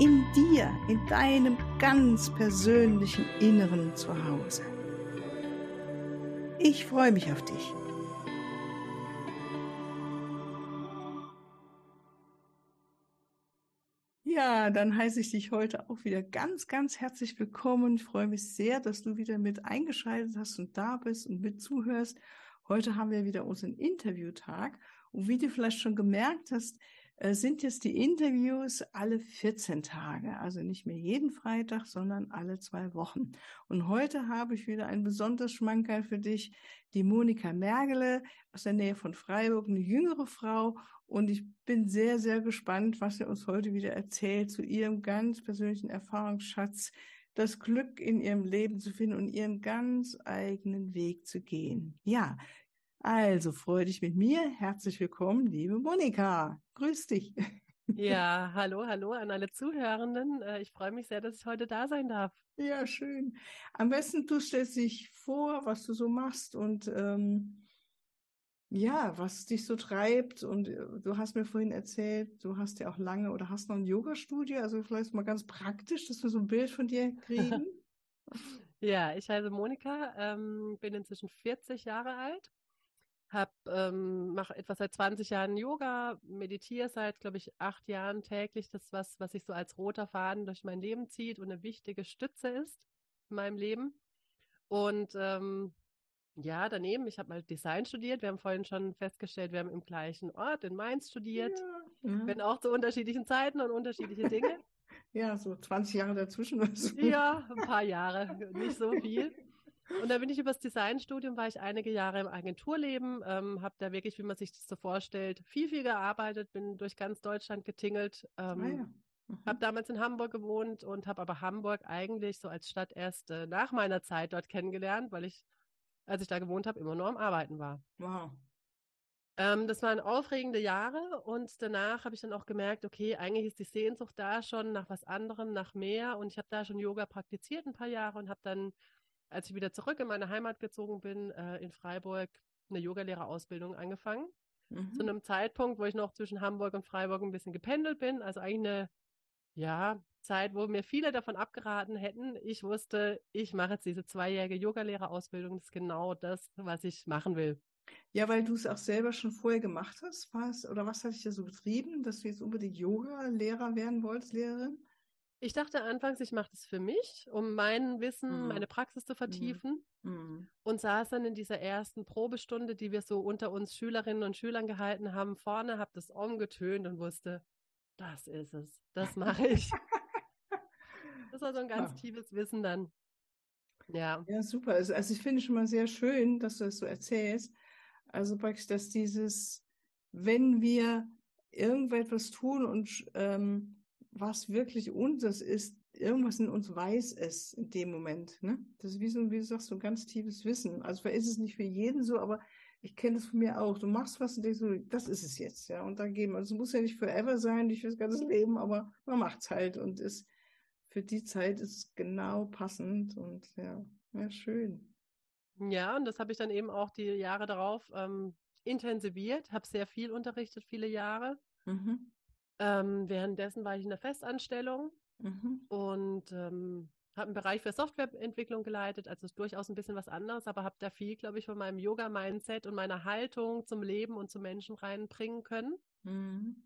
In dir, in deinem ganz persönlichen Inneren zu Hause. Ich freue mich auf dich. Ja, dann heiße ich dich heute auch wieder ganz, ganz herzlich willkommen. Ich freue mich sehr, dass du wieder mit eingeschaltet hast und da bist und mit zuhörst. Heute haben wir wieder unseren Interviewtag. Und wie du vielleicht schon gemerkt hast, sind jetzt die Interviews alle 14 Tage. Also nicht mehr jeden Freitag, sondern alle zwei Wochen. Und heute habe ich wieder ein besonderes Schmankerl für dich. Die Monika Mergele aus der Nähe von Freiburg, eine jüngere Frau. Und ich bin sehr, sehr gespannt, was sie uns heute wieder erzählt zu ihrem ganz persönlichen Erfahrungsschatz das Glück in ihrem Leben zu finden und ihren ganz eigenen Weg zu gehen. Ja, also freue dich mit mir. Herzlich willkommen, liebe Monika. Grüß dich. Ja, hallo, hallo an alle Zuhörenden. Äh, ich freue mich sehr, dass ich heute da sein darf. Ja, schön. Am besten du stellst dich vor, was du so machst und ähm, ja, was dich so treibt. Und äh, du hast mir vorhin erzählt, du hast ja auch lange oder hast noch ein Yoga-Studio. Also vielleicht mal ganz praktisch, dass wir so ein Bild von dir kriegen. ja, ich heiße Monika, ähm, bin inzwischen 40 Jahre alt, hab, ähm, mache etwas seit 20 Jahren Yoga, meditiere seit, glaube ich, acht Jahren täglich. Das ist was, was sich so als roter Faden durch mein Leben zieht und eine wichtige Stütze ist in meinem Leben. Und ähm, ja, daneben, ich habe mal Design studiert. Wir haben vorhin schon festgestellt, wir haben im gleichen Ort in Mainz studiert. Ja. Wenn auch zu unterschiedlichen Zeiten und unterschiedliche Dinge. ja, so 20 Jahre dazwischen. ja, ein paar Jahre, nicht so viel. Und dann bin ich übers Designstudium, war ich einige Jahre im Agenturleben, ähm, habe da wirklich, wie man sich das so vorstellt, viel, viel gearbeitet, bin durch ganz Deutschland getingelt. Ähm, ah, ja. mhm. Habe damals in Hamburg gewohnt und habe aber Hamburg eigentlich so als Stadt erst äh, nach meiner Zeit dort kennengelernt, weil ich als ich da gewohnt habe, immer nur am Arbeiten war. Wow. Ähm, das waren aufregende Jahre und danach habe ich dann auch gemerkt, okay, eigentlich ist die Sehnsucht da schon nach was anderem, nach mehr. Und ich habe da schon Yoga praktiziert ein paar Jahre und habe dann, als ich wieder zurück in meine Heimat gezogen bin, äh, in Freiburg eine Yogalehrerausbildung angefangen. Mhm. Zu einem Zeitpunkt, wo ich noch zwischen Hamburg und Freiburg ein bisschen gependelt bin. Also eigentlich eine, ja, Zeit, wo mir viele davon abgeraten hätten. Ich wusste, ich mache jetzt diese zweijährige Yogalehrerausbildung. Das ist genau das, was ich machen will. Ja, weil du es auch selber schon vorher gemacht hast, was oder was hat dich da so getrieben, dass du jetzt unbedingt Yoga-Lehrer werden wolltest, Lehrerin? Ich dachte anfangs, ich mache das für mich, um mein Wissen, mhm. meine Praxis zu vertiefen. Mhm. Und saß dann in dieser ersten Probestunde, die wir so unter uns Schülerinnen und Schülern gehalten haben, vorne, habe das umgetönt und wusste, das ist es, das mache ich. Das war so ein ganz ja. tiefes Wissen dann. Ja. Ja, super. Also, also ich finde schon mal sehr schön, dass du das so erzählst. Also praktisch, dass dieses, wenn wir irgendetwas tun und ähm, was wirklich unseres ist, irgendwas in uns weiß es in dem Moment. Ne? Das ist wie so, wie du sagst, so ein ganz tiefes Wissen. Also vielleicht ist es nicht für jeden so, aber ich kenne das von mir auch. Du machst was und denkst so, das ist es jetzt, ja. Und dann gehen wir. Also es muss ja nicht forever sein, nicht fürs ganze Leben, aber man macht es halt und ist für die Zeit ist es genau passend und ja, ja, schön. Ja, und das habe ich dann eben auch die Jahre darauf ähm, intensiviert, habe sehr viel unterrichtet, viele Jahre. Mhm. Ähm, währenddessen war ich in der Festanstellung mhm. und ähm, habe einen Bereich für Softwareentwicklung geleitet, also durchaus ein bisschen was anderes, aber habe da viel, glaube ich, von meinem Yoga-Mindset und meiner Haltung zum Leben und zum Menschen reinbringen können. Mhm.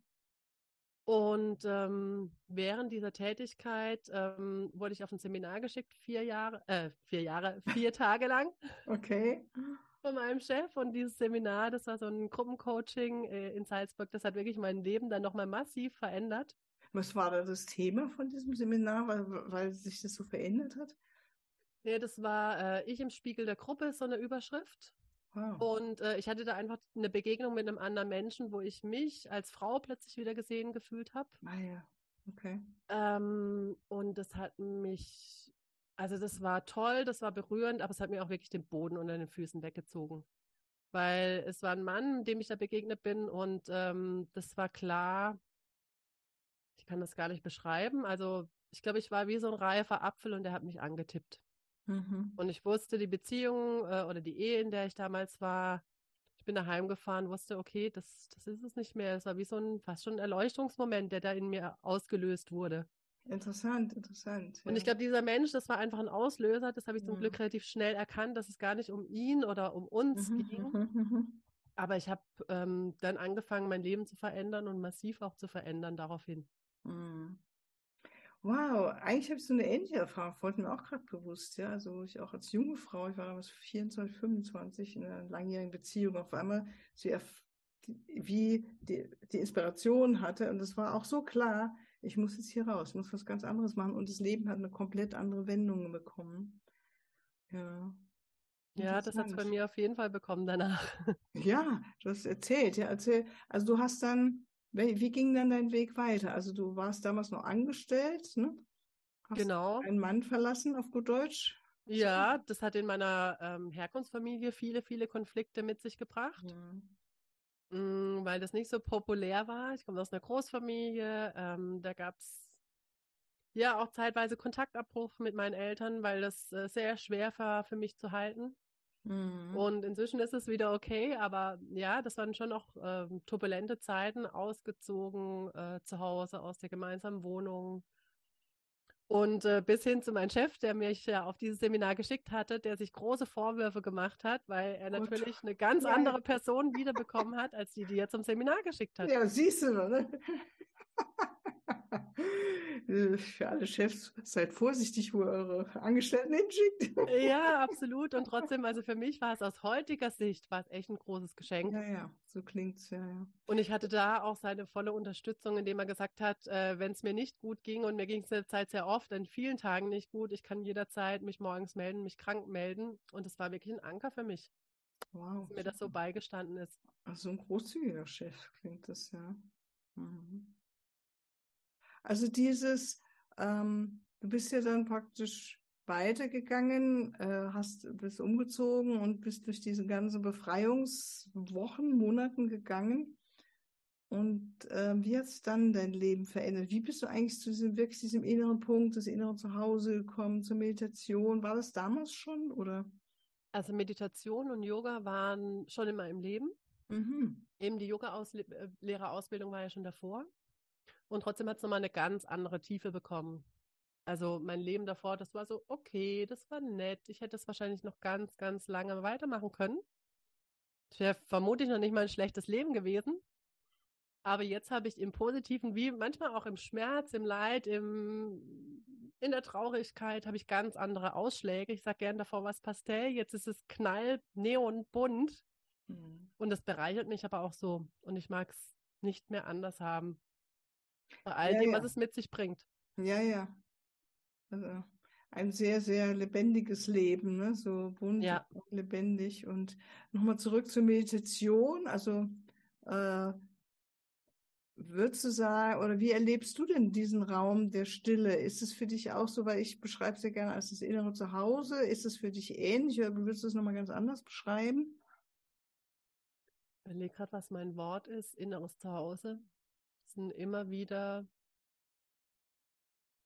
Und ähm, während dieser Tätigkeit ähm, wurde ich auf ein Seminar geschickt, vier Jahre, äh, vier Jahre, vier Tage lang. Okay. Von meinem Chef. Und dieses Seminar, das war so ein Gruppencoaching äh, in Salzburg, das hat wirklich mein Leben dann nochmal massiv verändert. Was war da das Thema von diesem Seminar, weil, weil sich das so verändert hat? Ja, das war äh, Ich im Spiegel der Gruppe, so eine Überschrift. Wow. Und äh, ich hatte da einfach eine Begegnung mit einem anderen Menschen, wo ich mich als Frau plötzlich wieder gesehen gefühlt habe. Ah ja, okay. Ähm, und das hat mich Also das war toll, das war berührend, aber es hat mir auch wirklich den Boden unter den Füßen weggezogen. Weil es war ein Mann, dem ich da begegnet bin und ähm, das war klar, ich kann das gar nicht beschreiben. Also ich glaube, ich war wie so ein reifer Apfel und der hat mich angetippt. Mhm. Und ich wusste, die Beziehung äh, oder die Ehe, in der ich damals war, ich bin daheim gefahren, wusste, okay, das, das ist es nicht mehr. Es war wie so ein fast schon ein Erleuchtungsmoment, der da in mir ausgelöst wurde. Interessant, interessant. Ja. Und ich glaube, dieser Mensch, das war einfach ein Auslöser. Das habe ich zum mhm. Glück relativ schnell erkannt, dass es gar nicht um ihn oder um uns mhm. ging. Mhm, mhm. Aber ich habe ähm, dann angefangen, mein Leben zu verändern und massiv auch zu verändern daraufhin. Mhm. Wow, eigentlich habe ich so eine ähnliche Erfahrung, wurde mir auch gerade bewusst, ja. Also ich auch als junge Frau, ich war damals 24, 25 in einer langjährigen Beziehung, auf einmal so wie die, die Inspiration hatte. Und es war auch so klar, ich muss jetzt hier raus, ich muss was ganz anderes machen. Und das Leben hat eine komplett andere Wendung bekommen. Ja. Ja, das hat es bei mir auf jeden Fall bekommen danach. Ja, du hast erzählt, ja, erzähl. Also du hast dann wie, wie ging dann dein Weg weiter? Also du warst damals noch angestellt, ne? Hast genau. einen Mann verlassen auf gut Deutsch? Ja, das hat in meiner ähm, Herkunftsfamilie viele, viele Konflikte mit sich gebracht, ja. Mm, weil das nicht so populär war. Ich komme aus einer Großfamilie, ähm, da gab es ja auch zeitweise Kontaktabbruch mit meinen Eltern, weil das äh, sehr schwer war für mich zu halten. Mhm. Und inzwischen ist es wieder okay, aber ja, das waren schon noch äh, turbulente Zeiten, ausgezogen äh, zu Hause aus der gemeinsamen Wohnung. Und äh, bis hin zu meinem Chef, der mich ja auf dieses Seminar geschickt hatte, der sich große Vorwürfe gemacht hat, weil er Gut. natürlich eine ganz ja. andere Person wiederbekommen hat, als die, die er zum Seminar geschickt hat. Ja, siehst du, ne? Für alle Chefs, seid vorsichtig, wo ihr eure Angestellten hinschickt. Ja, absolut. Und trotzdem, also für mich war es aus heutiger Sicht, war es echt ein großes Geschenk. Ja, ja, so klingt es, ja, ja. Und ich hatte da auch seine volle Unterstützung, indem er gesagt hat, äh, wenn es mir nicht gut ging, und mir ging es in der Zeit sehr oft, in vielen Tagen nicht gut, ich kann jederzeit mich morgens melden, mich krank melden. Und es war wirklich ein Anker für mich. Wow. Dass mir das so beigestanden ist. Ach, so ein großzügiger Chef klingt das, ja. Mhm. Also dieses, ähm, du bist ja dann praktisch weitergegangen, äh, hast, bist umgezogen und bist durch diese ganzen Befreiungswochen, Monaten gegangen. Und äh, wie hat es dann dein Leben verändert? Wie bist du eigentlich zu diesem wirklich diesem inneren Punkt, das innere Zuhause gekommen, zur Meditation? War das damals schon oder? Also Meditation und Yoga waren schon in meinem Leben. Mhm. Eben die Yoga-Lehrerausbildung war ja schon davor. Und trotzdem hat es nochmal eine ganz andere Tiefe bekommen. Also mein Leben davor, das war so, okay, das war nett. Ich hätte es wahrscheinlich noch ganz, ganz lange weitermachen können. Es wäre vermutlich noch nicht mal ein schlechtes Leben gewesen. Aber jetzt habe ich im Positiven, wie manchmal auch im Schmerz, im Leid, im, in der Traurigkeit, habe ich ganz andere Ausschläge. Ich sage gern davor was Pastell. Jetzt ist es knall, neon, bunt. Mhm. Und das bereichert mich aber auch so. Und ich mag es nicht mehr anders haben. Bei all ja, dem, ja. was es mit sich bringt. Ja, ja. Also ein sehr, sehr lebendiges Leben, ne? so bunt ja. und lebendig. Und nochmal zurück zur Meditation. Also äh, würdest du sagen, oder wie erlebst du denn diesen Raum der Stille? Ist es für dich auch so, weil ich beschreibe es ja gerne als das innere Zuhause, ist es für dich ähnlich oder würdest du es nochmal ganz anders beschreiben? Ich überlege gerade, was mein Wort ist, inneres Zuhause sind immer wieder.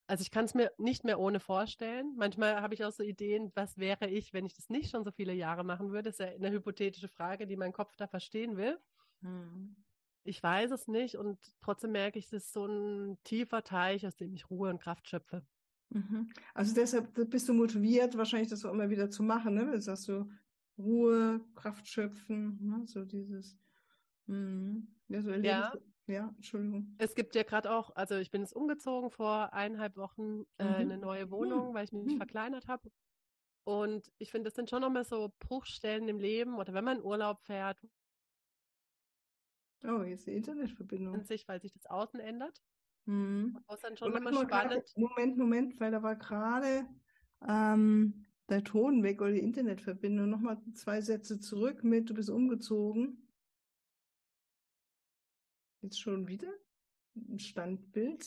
Also ich kann es mir nicht mehr ohne vorstellen. Manchmal habe ich auch so Ideen, was wäre ich, wenn ich das nicht schon so viele Jahre machen würde. Das ist ja eine hypothetische Frage, die mein Kopf da verstehen will. Hm. Ich weiß es nicht und trotzdem merke ich, es ist so ein tiefer Teich, aus dem ich Ruhe und Kraft schöpfe. Mhm. Also deshalb bist du motiviert, wahrscheinlich das auch immer wieder zu machen, ne? Du sagst so Ruhe, Kraft schöpfen, ne? so dieses. Mh. Ja, so ja. Ja, Entschuldigung. Es gibt ja gerade auch, also ich bin jetzt umgezogen vor eineinhalb Wochen äh, mhm. in eine neue Wohnung, mhm. weil ich mich mhm. verkleinert habe. Und ich finde, das sind schon nochmal so Bruchstellen im Leben oder wenn man Urlaub fährt. Oh, jetzt die Internetverbindung. Sich, weil sich das Außen ändert. Mhm. Das ist dann schon nochmal spannend. Moment, Moment, weil da war gerade ähm, der Ton weg oder die Internetverbindung. Nochmal zwei Sätze zurück mit, du bist umgezogen. Jetzt schon wieder ein Standbild.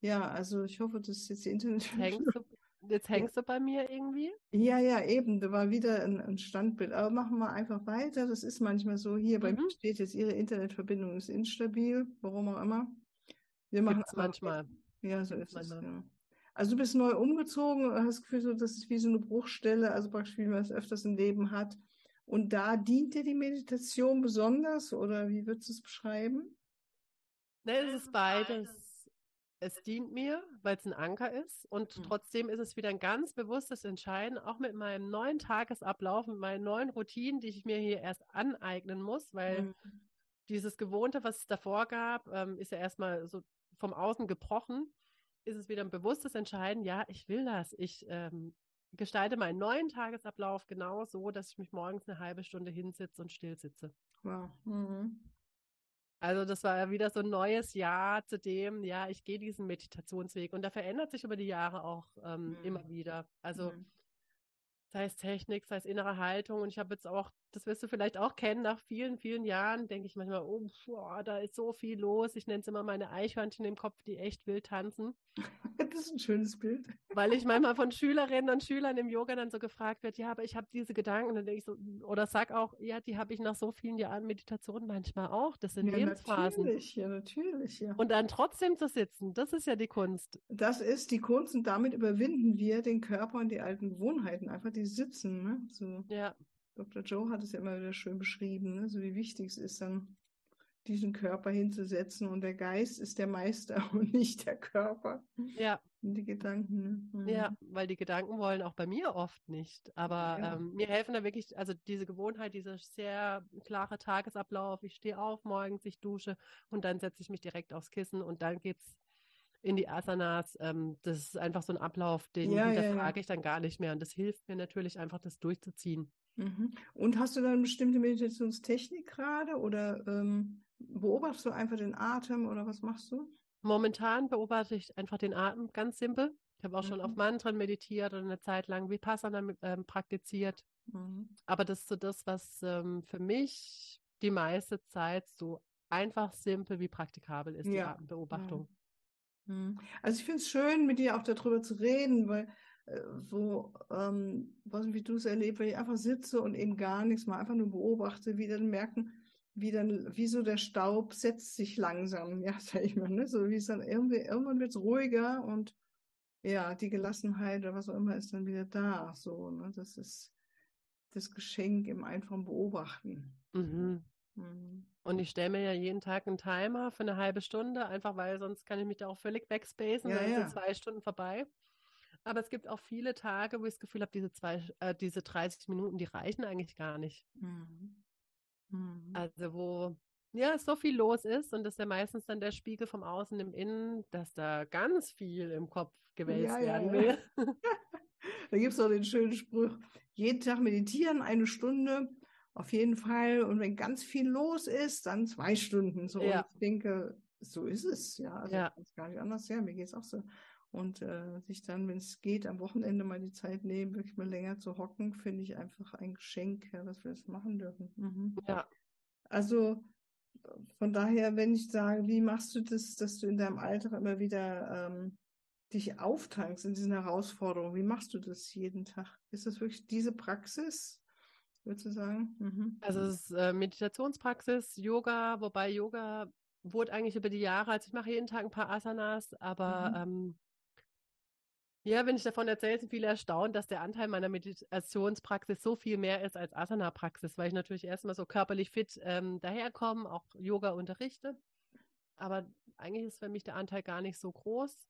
Ja, also ich hoffe, dass jetzt die Internet. Hängt so, Jetzt hängst du bei mir irgendwie. Ja, ja, eben. Da war wieder ein, ein Standbild. Aber machen wir einfach weiter. Das ist manchmal so. Hier bei mhm. mir steht jetzt, Ihre Internetverbindung ist instabil, warum auch immer. Wir machen es manchmal. Ja, so ist manchmal. es. Ja. Also du bist neu umgezogen, hast das Gefühl, so, das ist wie so eine Bruchstelle, also praktisch wie man es öfters im Leben hat. Und da dient dir die Meditation besonders oder wie würdest du es beschreiben? Ne, es ist beides. Es dient mir, weil es ein Anker ist und mhm. trotzdem ist es wieder ein ganz bewusstes Entscheiden, auch mit meinem neuen Tagesablauf, mit meinen neuen Routinen, die ich mir hier erst aneignen muss, weil mhm. dieses Gewohnte, was es davor gab, ähm, ist ja erstmal so vom Außen gebrochen. Ist es wieder ein bewusstes Entscheiden, ja, ich will das. Ich ähm, gestalte meinen neuen Tagesablauf genau so, dass ich mich morgens eine halbe Stunde hinsitze und still sitze. Wow. Mhm. Also das war ja wieder so ein neues Jahr zu dem, ja, ich gehe diesen Meditationsweg und der verändert sich über die Jahre auch ähm, mhm. immer wieder. Also mhm sei es Technik, sei es innere Haltung. Und ich habe jetzt auch, das wirst du vielleicht auch kennen, nach vielen, vielen Jahren denke ich manchmal, oh, boah, da ist so viel los. Ich nenne es immer meine Eichhörnchen im Kopf, die echt wild tanzen. Das ist ein schönes Bild. Weil ich manchmal von Schülerinnen und Schülern im Yoga dann so gefragt wird, ja, aber ich habe diese Gedanken. Und dann denke ich so, oder sag auch, ja, die habe ich nach so vielen Jahren Meditation manchmal auch. Das sind ja, Lebensphasen. Natürlich, ja, natürlich, ja. Und dann trotzdem zu sitzen, das ist ja die Kunst. Das ist die Kunst und damit überwinden wir den Körper und die alten Gewohnheiten einfach die sitzen. Ne? So, ja. Dr. Joe hat es ja immer wieder schön beschrieben, ne? so wie wichtig es ist, dann diesen Körper hinzusetzen und der Geist ist der Meister und nicht der Körper. Ja. Und die Gedanken. Ne? Mhm. Ja, weil die Gedanken wollen auch bei mir oft nicht. Aber ja. ähm, mir helfen da wirklich, also diese Gewohnheit, dieser sehr klare Tagesablauf. Ich stehe auf morgens, ich dusche und dann setze ich mich direkt aufs Kissen und dann geht's in die Asanas. Ähm, das ist einfach so ein Ablauf, den ja, hinterfrage ja, ja. ich dann gar nicht mehr. Und das hilft mir natürlich einfach, das durchzuziehen. Mhm. Und hast du dann eine bestimmte Meditationstechnik gerade oder ähm, beobachtest du einfach den Atem oder was machst du? Momentan beobachte ich einfach den Atem ganz simpel. Ich habe auch mhm. schon auf mhm. Mantren meditiert und eine Zeit lang Vipassana ähm, praktiziert. Mhm. Aber das ist so das, was ähm, für mich die meiste Zeit so einfach simpel wie praktikabel ist, die Atembeobachtung. Mhm. Also ich finde es schön, mit dir auch darüber zu reden, weil so, ähm, was wie du es erlebst, wenn ich einfach sitze und eben gar nichts mal einfach nur beobachte, wie dann merken, wie dann, wie so der Staub setzt sich langsam, ja, sag ich mal, ne? So wie es dann irgendwie, irgendwann wird es ruhiger und ja, die Gelassenheit oder was auch immer ist dann wieder da. So, ne? Das ist das Geschenk im einfachen Beobachten. Mhm. Mhm. Und ich stelle mir ja jeden Tag einen Timer für eine halbe Stunde, einfach weil sonst kann ich mich da auch völlig wegspacen, ja, dann ja. sind zwei Stunden vorbei. Aber es gibt auch viele Tage, wo ich das Gefühl habe, diese, zwei, äh, diese 30 Minuten, die reichen eigentlich gar nicht. Mhm. Mhm. Also wo ja so viel los ist und das ist ja meistens dann der Spiegel vom Außen im Innen, dass da ganz viel im Kopf gewälzt ja, werden will. da gibt es auch den schönen Spruch, jeden Tag meditieren, eine Stunde, auf jeden Fall. Und wenn ganz viel los ist, dann zwei Stunden. So, ja. und ich denke, so ist es, ja. Also ja. ist gar nicht anders. Ja, mir geht es auch so. Und äh, sich dann, wenn es geht, am Wochenende mal die Zeit nehmen, wirklich mal länger zu hocken, finde ich einfach ein Geschenk, ja, dass wir das machen dürfen. Mhm. Ja. Also von daher, wenn ich sage, wie machst du das, dass du in deinem Alltag immer wieder ähm, dich auftankst in diesen Herausforderungen? Wie machst du das jeden Tag? Ist das wirklich diese Praxis? würdest du sagen? Mhm. Also es ist äh, Meditationspraxis, Yoga, wobei Yoga wurde eigentlich über die Jahre, also ich mache jeden Tag ein paar Asanas, aber mhm. ähm, ja, wenn ich davon erzähle, sind viele erstaunt, dass der Anteil meiner Meditationspraxis so viel mehr ist als Asana-Praxis, weil ich natürlich erstmal so körperlich fit ähm, daherkomme, auch Yoga unterrichte. Aber eigentlich ist für mich der Anteil gar nicht so groß.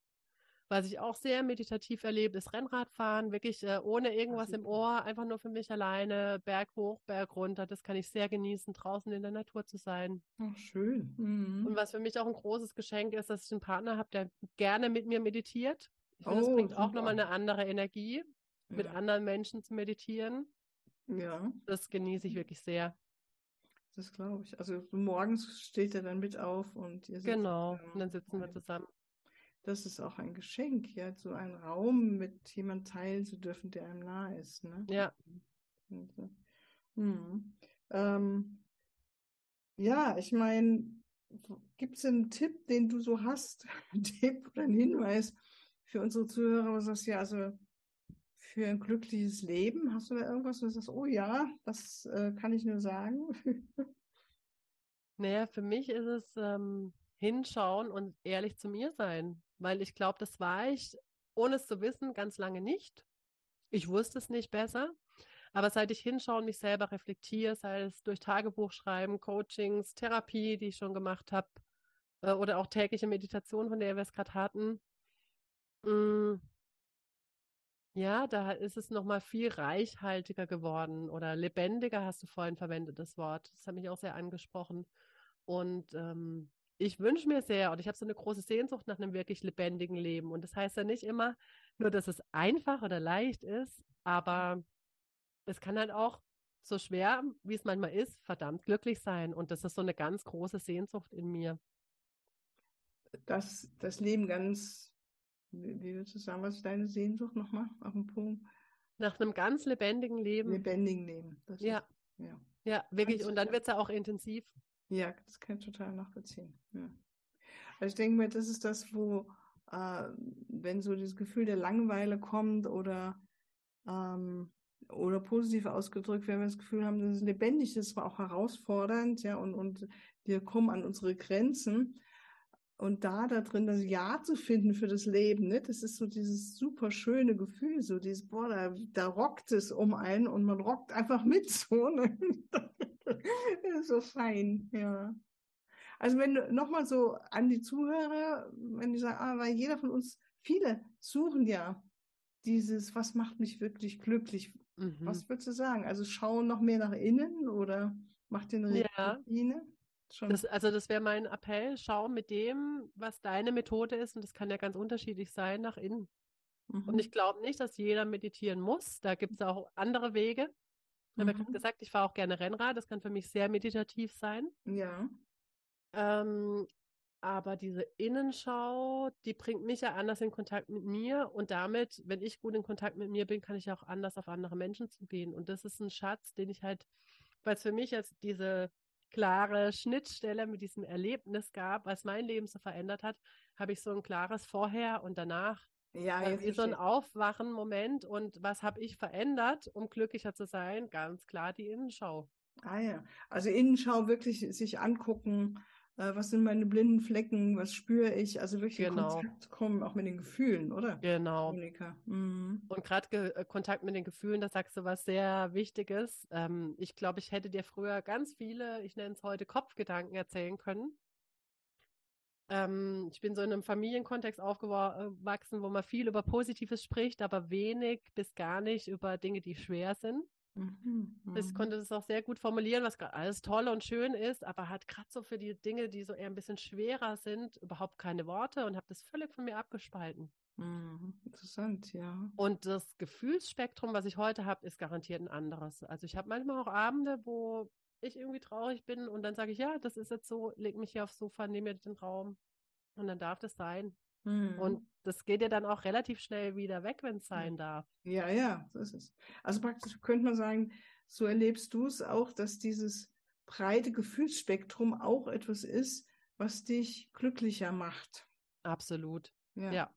Was ich auch sehr meditativ erlebe, ist Rennradfahren, wirklich äh, ohne irgendwas im Ohr, einfach nur für mich alleine, Berg hoch, Berg runter. Das kann ich sehr genießen, draußen in der Natur zu sein. Ach, schön. Mhm. Und was für mich auch ein großes Geschenk ist, dass ich einen Partner habe, der gerne mit mir meditiert. Ich finde, oh, das bringt super. auch nochmal eine andere Energie, ja. mit anderen Menschen zu meditieren. Ja. Das genieße ich wirklich sehr. Das glaube ich. Also morgens steht er dann mit auf und ihr sitzt Genau, und dann sitzen wir zusammen das ist auch ein Geschenk, ja, so einen Raum mit jemandem teilen zu dürfen, der einem nahe ist. Ne? Ja. Hm. Ähm, ja, ich meine, gibt es einen Tipp, den du so hast, einen Tipp oder einen Hinweis für unsere Zuhörer, was sagst ja, also für ein glückliches Leben? Hast du da irgendwas, wo du sagst, oh ja, das äh, kann ich nur sagen? naja, für mich ist es ähm, hinschauen und ehrlich zu mir sein, weil ich glaube, das war ich, ohne es zu wissen, ganz lange nicht. Ich wusste es nicht besser. Aber seit ich hinschaue und mich selber reflektiere, sei es durch Tagebuch schreiben, Coachings, Therapie, die ich schon gemacht habe, äh, oder auch tägliche Meditation, von der wir es gerade hatten, mh, mm, ja, da ist es nochmal viel reichhaltiger geworden oder lebendiger, hast du vorhin verwendet, das Wort. Das hat mich auch sehr angesprochen. Und ähm, ich wünsche mir sehr, und ich habe so eine große Sehnsucht nach einem wirklich lebendigen Leben. Und das heißt ja nicht immer nur, dass es einfach oder leicht ist, aber es kann halt auch so schwer, wie es manchmal ist, verdammt glücklich sein. Und das ist so eine ganz große Sehnsucht in mir. Das, das Leben ganz, wie, würdest du sagen, was ist deine Sehnsucht nochmal auf dem Punkt? Nach einem ganz lebendigen Leben. Lebendigen Leben. ja. Ist, ja. Ja, wirklich. Und dann wird es ja auch intensiv. Ja, das kann ich total nachvollziehen. Ja. Also ich denke mir, das ist das, wo, äh, wenn so das Gefühl der Langeweile kommt oder ähm, oder positiv ausgedrückt, wenn wir das Gefühl haben, das ist lebendig, das war auch herausfordernd, ja, und, und wir kommen an unsere Grenzen. Und da da drin das Ja zu finden für das Leben, ne? das ist so dieses super schöne Gefühl, so dieses, boah, da, da rockt es um einen und man rockt einfach mit so. Ne? so fein, ja. Also wenn du nochmal so an die Zuhörer, wenn die sagen, ah, weil jeder von uns, viele suchen ja dieses, was macht mich wirklich glücklich? Mhm. Was würdest du sagen? Also schauen noch mehr nach innen oder macht den Routine? Ja. Das, also das wäre mein Appell, schau mit dem, was deine Methode ist, und das kann ja ganz unterschiedlich sein, nach innen. Mhm. Und ich glaube nicht, dass jeder meditieren muss. Da gibt es auch andere Wege. Ich habe ja gesagt, ich fahre auch gerne Rennrad. Das kann für mich sehr meditativ sein. Ja. Ähm, aber diese Innenschau, die bringt mich ja anders in Kontakt mit mir. Und damit, wenn ich gut in Kontakt mit mir bin, kann ich auch anders auf andere Menschen zugehen. Und das ist ein Schatz, den ich halt, weil es für mich jetzt diese klare Schnittstelle mit diesem Erlebnis gab, was mein Leben so verändert hat, habe ich so ein klares Vorher und danach. Ja, äh, wie so ein Aufwachen-Moment. Und was habe ich verändert, um glücklicher zu sein? Ganz klar die Innenschau. Ah ja, also Innenschau wirklich sich angucken, äh, was sind meine blinden Flecken, was spüre ich, also wirklich genau. in Kontakt kommen, auch mit den Gefühlen, oder? Genau. Mhm. Und gerade äh, Kontakt mit den Gefühlen, da sagst du was sehr Wichtiges. Ähm, ich glaube, ich hätte dir früher ganz viele, ich nenne es heute Kopfgedanken erzählen können. Ähm, ich bin so in einem Familienkontext aufgewachsen, wo man viel über Positives spricht, aber wenig bis gar nicht über Dinge, die schwer sind. Mhm, ich mhm. konnte das auch sehr gut formulieren, was gerade alles toll und schön ist, aber hat gerade so für die Dinge, die so eher ein bisschen schwerer sind, überhaupt keine Worte und habe das völlig von mir abgespalten. Mhm, interessant, ja. Und das Gefühlsspektrum, was ich heute habe, ist garantiert ein anderes. Also ich habe manchmal auch Abende, wo ich irgendwie traurig bin und dann sage ich, ja, das ist jetzt so, leg mich hier aufs Sofa, nehme mir den Raum und dann darf das sein. Mhm. Und das geht ja dann auch relativ schnell wieder weg, wenn es sein darf. Ja, ja, so ist es. Also praktisch könnte man sagen, so erlebst du es auch, dass dieses breite Gefühlsspektrum auch etwas ist, was dich glücklicher macht. Absolut. Ja. ja.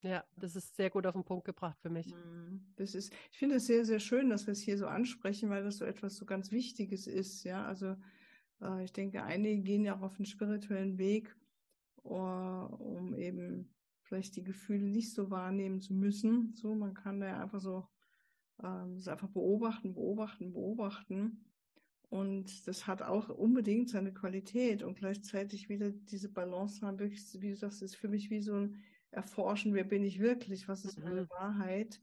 ja. das ist sehr gut auf den Punkt gebracht für mich. Mhm. Das ist, ich finde es sehr, sehr schön, dass wir es hier so ansprechen, weil das so etwas so ganz Wichtiges ist. Ja, also äh, ich denke, einige gehen ja auch auf den spirituellen Weg um eben vielleicht die Gefühle nicht so wahrnehmen zu müssen. So, man kann da einfach so ähm, das einfach beobachten, beobachten, beobachten. Und das hat auch unbedingt seine Qualität und gleichzeitig wieder diese Balance haben, wirklich, wie du sagst, ist für mich wie so ein Erforschen, wer bin ich wirklich, was ist meine mhm. Wahrheit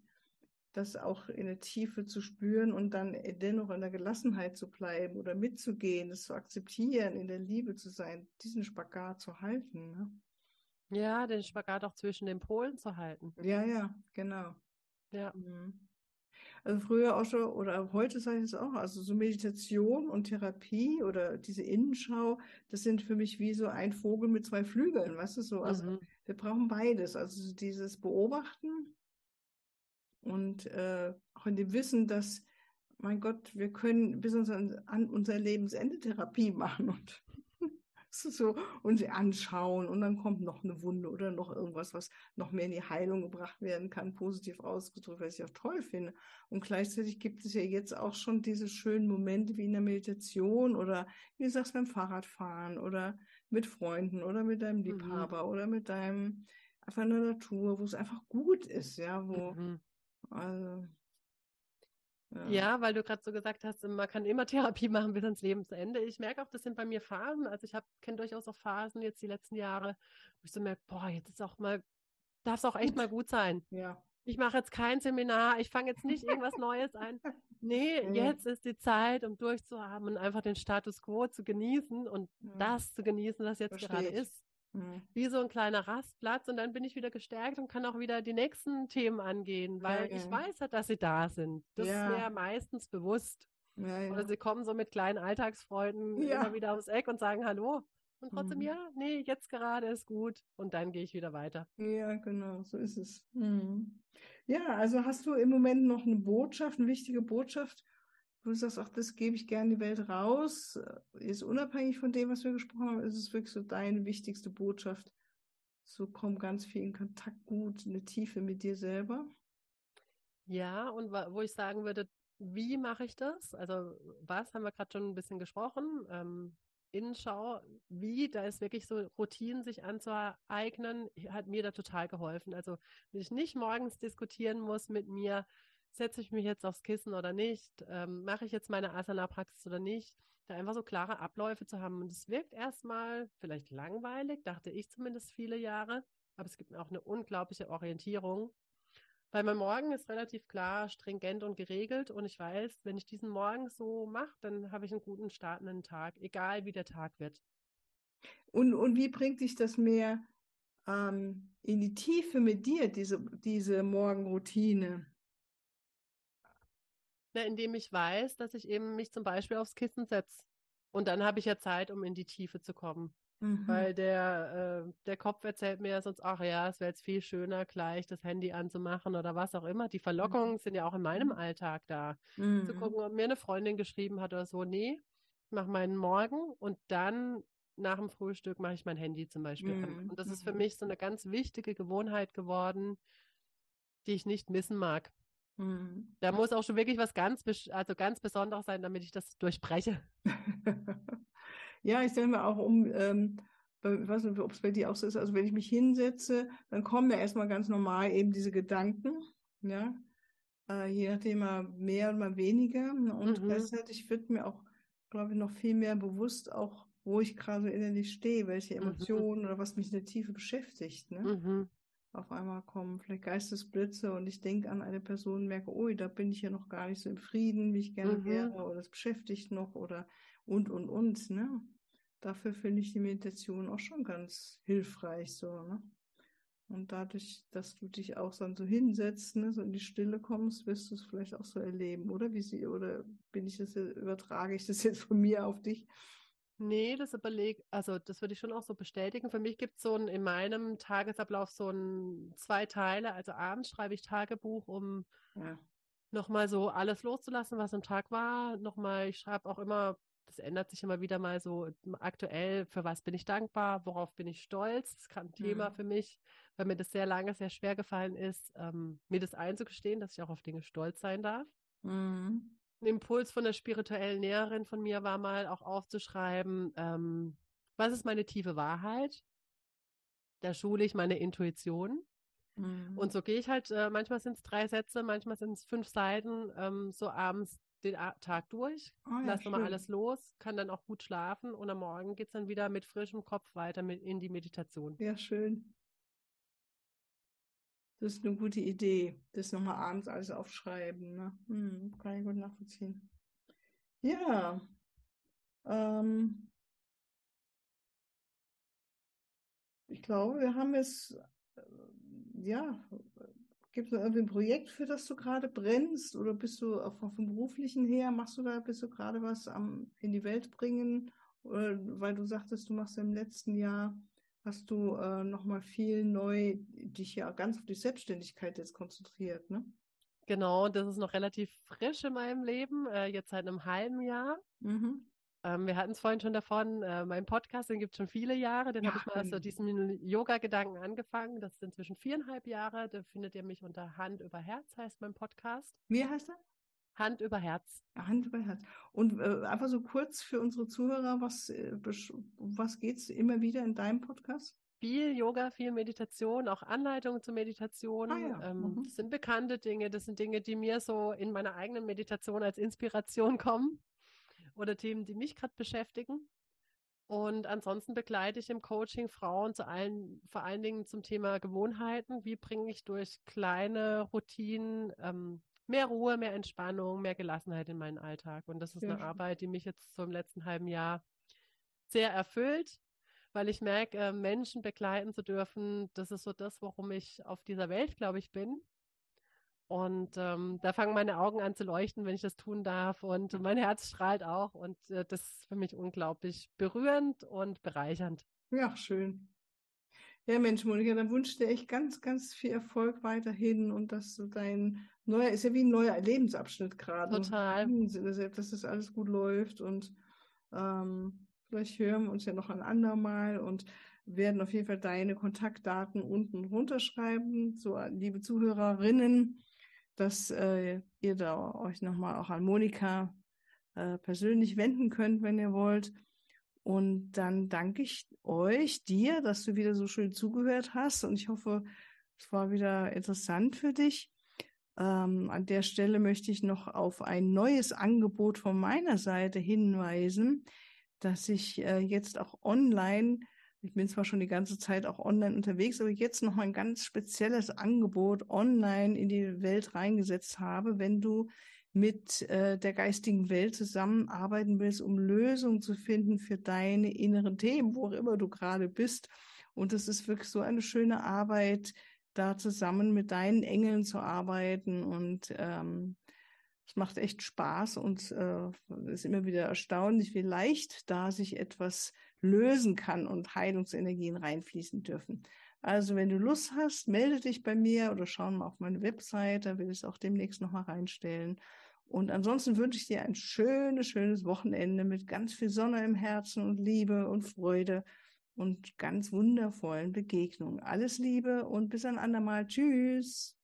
das auch in der Tiefe zu spüren und dann dennoch in der Gelassenheit zu bleiben oder mitzugehen, es zu akzeptieren, in der Liebe zu sein, diesen Spagat zu halten. Ne? Ja, den Spagat auch zwischen den Polen zu halten. Ja, ja, genau. Ja. Mhm. Also früher auch schon, oder heute sage ich es auch, also so Meditation und Therapie oder diese Innenschau, das sind für mich wie so ein Vogel mit zwei Flügeln, weißt du so. Also mhm. wir brauchen beides. Also dieses Beobachten und äh, auch in dem Wissen, dass, mein Gott, wir können bis uns an, an unser Lebensende Therapie machen und so, und sie anschauen und dann kommt noch eine Wunde oder noch irgendwas, was noch mehr in die Heilung gebracht werden kann, positiv ausgedrückt, was ich auch toll finde. Und gleichzeitig gibt es ja jetzt auch schon diese schönen Momente wie in der Meditation oder wie du sagst, beim Fahrradfahren oder mit Freunden oder mit deinem mhm. Liebhaber mhm. oder mit deinem einfach in der Natur, wo es einfach gut ist, ja, wo mhm. Also ja. ja, weil du gerade so gesagt hast, man kann immer Therapie machen bis ans Lebensende. Ich merke auch, das sind bei mir Phasen. Also ich kenne durchaus auch Phasen jetzt die letzten Jahre, wo ich so merke, boah, jetzt ist auch mal, darf es auch echt mal gut sein. Ja. Ich mache jetzt kein Seminar, ich fange jetzt nicht irgendwas Neues ein. Nee, ja. jetzt ist die Zeit, um durchzuhaben und einfach den Status quo zu genießen und ja. das zu genießen, was jetzt Verstehe gerade ist. Mhm. Wie so ein kleiner Rastplatz und dann bin ich wieder gestärkt und kann auch wieder die nächsten Themen angehen, weil ja, ich weiß halt, dass sie da sind. Das ist mir meistens bewusst. Oder sie kommen so mit kleinen Alltagsfreuden immer wieder aufs Eck und sagen Hallo. Und trotzdem, mhm. ja, nee, jetzt gerade ist gut. Und dann gehe ich wieder weiter. Ja, genau, so ist es. Mhm. Ja, also hast du im Moment noch eine Botschaft, eine wichtige Botschaft, wo du sagst, ach, das gebe ich gerne in die Welt raus, ist unabhängig von dem, was wir gesprochen haben, ist es wirklich so deine wichtigste Botschaft. So komm ganz viel in Kontakt gut, eine Tiefe mit dir selber. Ja, und wo ich sagen würde, wie mache ich das? Also was haben wir gerade schon ein bisschen gesprochen? Ähm, Innenschau, wie, da ist wirklich so Routinen sich anzueignen, hat mir da total geholfen. Also wenn ich nicht morgens diskutieren muss mit mir, setze ich mich jetzt aufs Kissen oder nicht, ähm, mache ich jetzt meine Asana-Praxis oder nicht, da einfach so klare Abläufe zu haben. Und es wirkt erstmal vielleicht langweilig, dachte ich zumindest viele Jahre, aber es gibt mir auch eine unglaubliche Orientierung. Weil mein Morgen ist relativ klar, stringent und geregelt und ich weiß, wenn ich diesen Morgen so mache, dann habe ich einen guten startenden Tag, egal wie der Tag wird. Und, und wie bringt dich das mehr ähm, in die Tiefe mit dir, diese, diese Morgenroutine? Na, indem ich weiß, dass ich eben mich zum Beispiel aufs Kissen setze. Und dann habe ich ja Zeit, um in die Tiefe zu kommen. Mhm. Weil der, äh, der Kopf erzählt mir ja sonst, ach ja, es wäre jetzt viel schöner, gleich das Handy anzumachen oder was auch immer. Die Verlockungen mhm. sind ja auch in meinem mhm. Alltag da. Mhm. Zu gucken, ob mir eine Freundin geschrieben hat oder so, nee, ich mache meinen Morgen und dann nach dem Frühstück mache ich mein Handy zum Beispiel an. Mhm. Und das ist für mhm. mich so eine ganz wichtige Gewohnheit geworden, die ich nicht missen mag. Mhm. Da muss auch schon wirklich was ganz, also ganz Besonderes sein, damit ich das durchbreche. ja, ich denke mal auch um, ähm, ich weiß nicht, ob es bei dir auch so ist, also wenn ich mich hinsetze, dann kommen ja erstmal ganz normal eben diese Gedanken, ja, äh, je nachdem mal mehr oder mal weniger. Ne, und mhm. gleichzeitig wird mir auch, glaube ich, noch viel mehr bewusst, auch wo ich gerade innerlich stehe, welche mhm. Emotionen mhm. oder was mich in der Tiefe beschäftigt. Ne? Mhm auf einmal kommen vielleicht Geistesblitze und ich denke an eine Person und merke, ui, da bin ich ja noch gar nicht so im Frieden, wie ich gerne mhm. wäre, oder es beschäftigt noch oder und und und, ne? Dafür finde ich die Meditation auch schon ganz hilfreich, so, ne? Und dadurch, dass du dich auch dann so hinsetzt, ne, so in die Stille kommst, wirst du es vielleicht auch so erleben, oder? Wie sie, oder bin ich das, übertrage ich das jetzt von mir auf dich? Nee, das überleg, also das würde ich schon auch so bestätigen. Für mich gibt es so ein, in meinem Tagesablauf so ein zwei Teile. Also abends schreibe ich Tagebuch, um ja. nochmal so alles loszulassen, was im Tag war. Nochmal, ich schreibe auch immer, das ändert sich immer wieder mal so aktuell, für was bin ich dankbar, worauf bin ich stolz. Das ist gerade ein Thema mhm. für mich, weil mir das sehr lange sehr schwer gefallen ist, ähm, mir das einzugestehen, dass ich auch auf Dinge stolz sein darf. Mhm ein Impuls von der spirituellen Näherin von mir war mal auch aufzuschreiben, ähm, was ist meine tiefe Wahrheit? Da schule ich meine Intuition. Mhm. Und so gehe ich halt, äh, manchmal sind es drei Sätze, manchmal sind es fünf Seiten, ähm, so abends den Tag durch, oh, ja, lass nochmal alles los, kann dann auch gut schlafen und am Morgen geht es dann wieder mit frischem Kopf weiter mit in die Meditation. Ja, schön. Das ist eine gute Idee, das nochmal abends alles aufschreiben. Ne? Hm, kann ich gut nachvollziehen. Ja. Ähm, ich glaube, wir haben es, äh, ja, gibt es irgendwie ein Projekt, für das du gerade brennst? Oder bist du auch vom beruflichen her, machst du da, bist du gerade was am in die Welt bringen? Oder weil du sagtest, du machst im letzten Jahr hast du äh, nochmal viel neu dich ja ganz auf die Selbstständigkeit jetzt konzentriert, ne? Genau, das ist noch relativ frisch in meinem Leben, äh, jetzt seit einem halben Jahr. Mhm. Ähm, wir hatten es vorhin schon davon, äh, mein Podcast, den gibt es schon viele Jahre. Den ja, habe ich mal aus so diesem Yoga-Gedanken angefangen. Das ist inzwischen viereinhalb Jahre. Da findet ihr mich unter Hand über Herz, heißt mein Podcast. Wie heißt er? Hand über Herz. Hand über Herz. Und äh, einfach so kurz für unsere Zuhörer, was, äh, was geht es immer wieder in deinem Podcast? Viel Yoga, viel Meditation, auch Anleitungen zur Meditation. Ah, ja. ähm, mhm. Das sind bekannte Dinge, das sind Dinge, die mir so in meiner eigenen Meditation als Inspiration kommen oder Themen, die mich gerade beschäftigen. Und ansonsten begleite ich im Coaching Frauen zu allen, vor allen Dingen zum Thema Gewohnheiten. Wie bringe ich durch kleine Routinen ähm, mehr Ruhe, mehr Entspannung, mehr Gelassenheit in meinen Alltag. Und das ist ja. eine Arbeit, die mich jetzt so im letzten halben Jahr sehr erfüllt, weil ich merke, äh, Menschen begleiten zu dürfen, das ist so das, worum ich auf dieser Welt, glaube ich, bin. Und ähm, da fangen meine Augen an zu leuchten, wenn ich das tun darf. Und mein Herz strahlt auch. Und äh, das ist für mich unglaublich berührend und bereichernd. Ja, schön. Ja, Mensch, Monika, dann wünsche ich dir echt ganz, ganz viel Erfolg weiterhin und dass du dein neuer, ist ja wie ein neuer Lebensabschnitt gerade. Total. Dass das alles gut läuft und ähm, vielleicht hören wir uns ja noch ein andermal und werden auf jeden Fall deine Kontaktdaten unten runterschreiben, so liebe Zuhörerinnen, dass äh, ihr da euch nochmal auch an Monika äh, persönlich wenden könnt, wenn ihr wollt. Und dann danke ich euch, dir, dass du wieder so schön zugehört hast. Und ich hoffe, es war wieder interessant für dich. Ähm, an der Stelle möchte ich noch auf ein neues Angebot von meiner Seite hinweisen, dass ich äh, jetzt auch online, ich bin zwar schon die ganze Zeit auch online unterwegs, aber jetzt noch mal ein ganz spezielles Angebot online in die Welt reingesetzt habe, wenn du mit äh, der geistigen Welt zusammenarbeiten willst, um Lösungen zu finden für deine inneren Themen, wo auch immer du gerade bist. Und es ist wirklich so eine schöne Arbeit, da zusammen mit deinen Engeln zu arbeiten. Und ähm, es macht echt Spaß und äh, ist immer wieder erstaunlich, wie leicht da sich etwas lösen kann und Heilungsenergien reinfließen dürfen. Also wenn du Lust hast, melde dich bei mir oder schau mal auf meine Webseite, will ich es auch demnächst nochmal reinstellen. Und ansonsten wünsche ich dir ein schönes, schönes Wochenende mit ganz viel Sonne im Herzen und Liebe und Freude und ganz wundervollen Begegnungen. Alles Liebe und bis ein andermal. Tschüss.